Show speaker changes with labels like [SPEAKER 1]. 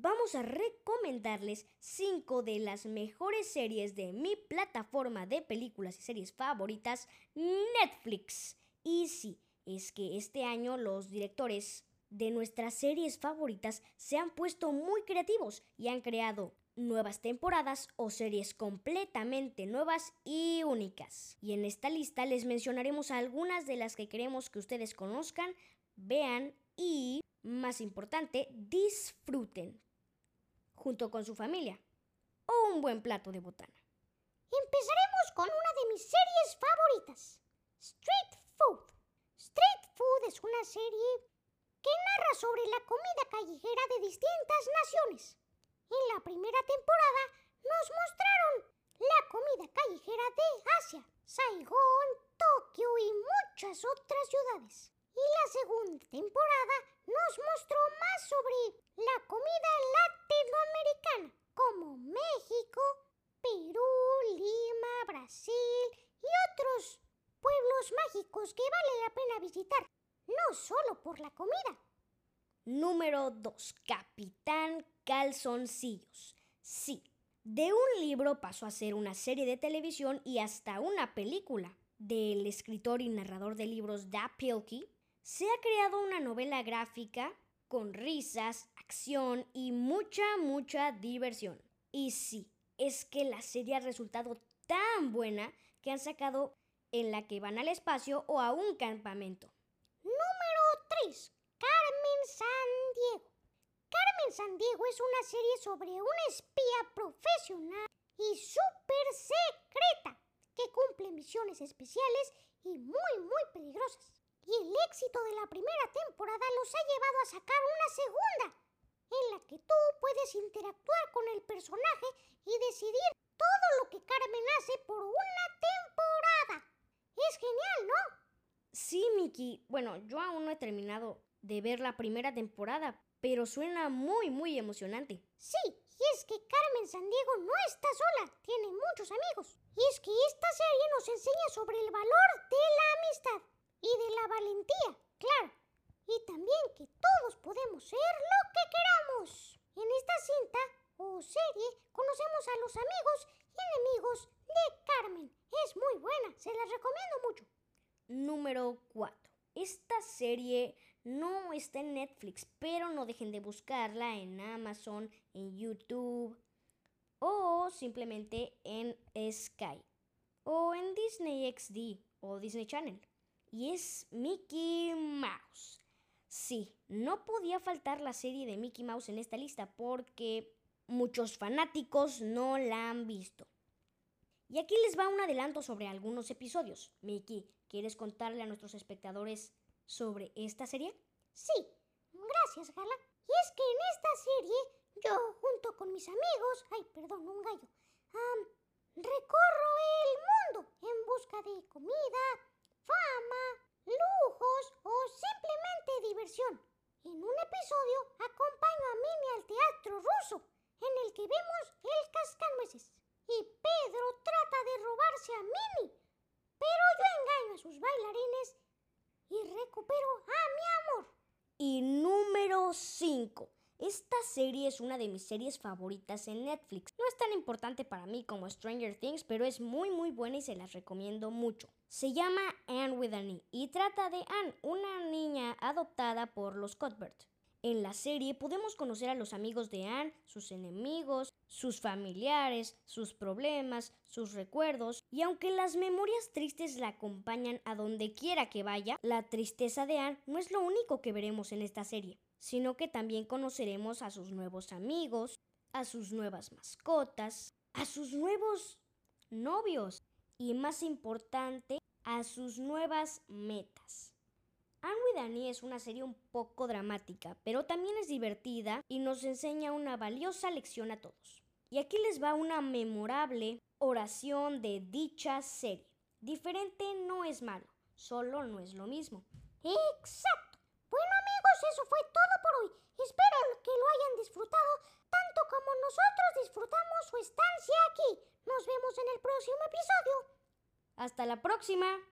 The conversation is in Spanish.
[SPEAKER 1] vamos a recomendarles 5 de las mejores series de mi plataforma de películas y series favoritas, Netflix. Y sí, es que este año los directores de nuestras series favoritas se han puesto muy creativos y han creado nuevas temporadas o series completamente nuevas y únicas. Y en esta lista les mencionaremos algunas de las que queremos que ustedes conozcan, vean y, más importante, disfruten junto con su familia o un buen plato de botana.
[SPEAKER 2] Empezaremos con una de mis series favoritas, Street Food. Street Food es una serie que narra sobre la comida callejera de distintas naciones. En la primera temporada nos mostraron la comida callejera de Asia, Saigón, Tokio y muchas otras ciudades. Y la segunda temporada nos mostró más sobre la comida latinoamericana, como México, Perú, Lima, Brasil y otros pueblos mágicos que vale la pena visitar, no solo por la comida.
[SPEAKER 1] Número 2. Capitán Calzoncillos. Sí, de un libro pasó a ser una serie de televisión y hasta una película. Del escritor y narrador de libros Da Pilkey, se ha creado una novela gráfica con risas, acción y mucha, mucha diversión. Y sí, es que la serie ha resultado tan buena que han sacado en la que van al espacio o a un campamento.
[SPEAKER 2] Número 3. Carmen Sandiego. Carmen Sandiego es una serie sobre una espía profesional y súper secreta que cumple misiones especiales y muy, muy peligrosas. Y el éxito de la primera temporada los ha llevado a sacar una segunda, en la que tú puedes interactuar con el personaje y decidir todo lo que Carmen hace por una temporada. Es genial, ¿no?
[SPEAKER 1] Sí, Miki. Bueno, yo aún no he terminado de ver la primera temporada, pero suena muy, muy emocionante.
[SPEAKER 2] Sí, y es que Carmen Sandiego no está sola, tiene muchos amigos. Y es que esta serie nos enseña sobre el valor de la amistad y de la valentía, claro. Y también que todos podemos ser lo que queramos. En esta cinta o serie conocemos a los amigos y enemigos de Carmen. Es muy buena, se la recomiendo mucho.
[SPEAKER 1] Número 4. Esta serie no está en Netflix, pero no dejen de buscarla en Amazon, en YouTube o simplemente en Sky o en Disney XD o Disney Channel. Y es Mickey Mouse. Sí, no podía faltar la serie de Mickey Mouse en esta lista porque muchos fanáticos no la han visto. Y aquí les va un adelanto sobre algunos episodios. Mickey, ¿quieres contarle a nuestros espectadores sobre esta serie?
[SPEAKER 2] Sí, gracias, Gala. Y es que en esta serie, yo junto con mis amigos, ay, perdón, un gallo, recorro el mundo en busca de comida, fama, lujos o simplemente diversión. En un episodio acompaño a Minnie al teatro ruso, en el que vemos el cascanueces. Y Pedro trata de robarse a Minnie, pero yo engaño a sus bailarines y recupero a mi amor.
[SPEAKER 1] Y número 5. Esta serie es una de mis series favoritas en Netflix. No es tan importante para mí como Stranger Things, pero es muy muy buena y se las recomiendo mucho. Se llama Anne with an E y trata de Anne, una niña adoptada por los Cuthbert. En la serie podemos conocer a los amigos de Anne, sus enemigos, sus familiares, sus problemas, sus recuerdos, y aunque las memorias tristes la acompañan a donde quiera que vaya, la tristeza de Anne no es lo único que veremos en esta serie, sino que también conoceremos a sus nuevos amigos, a sus nuevas mascotas, a sus nuevos novios y más importante, a sus nuevas metas. Anne with Annie es una serie un poco dramática, pero también es divertida y nos enseña una valiosa lección a todos. Y aquí les va una memorable oración de dicha serie. Diferente no es malo, solo no es lo mismo.
[SPEAKER 2] Exacto. Bueno amigos, eso fue todo por hoy. Espero que lo hayan disfrutado tanto como nosotros disfrutamos su estancia aquí. Nos vemos en el próximo episodio.
[SPEAKER 1] Hasta la próxima.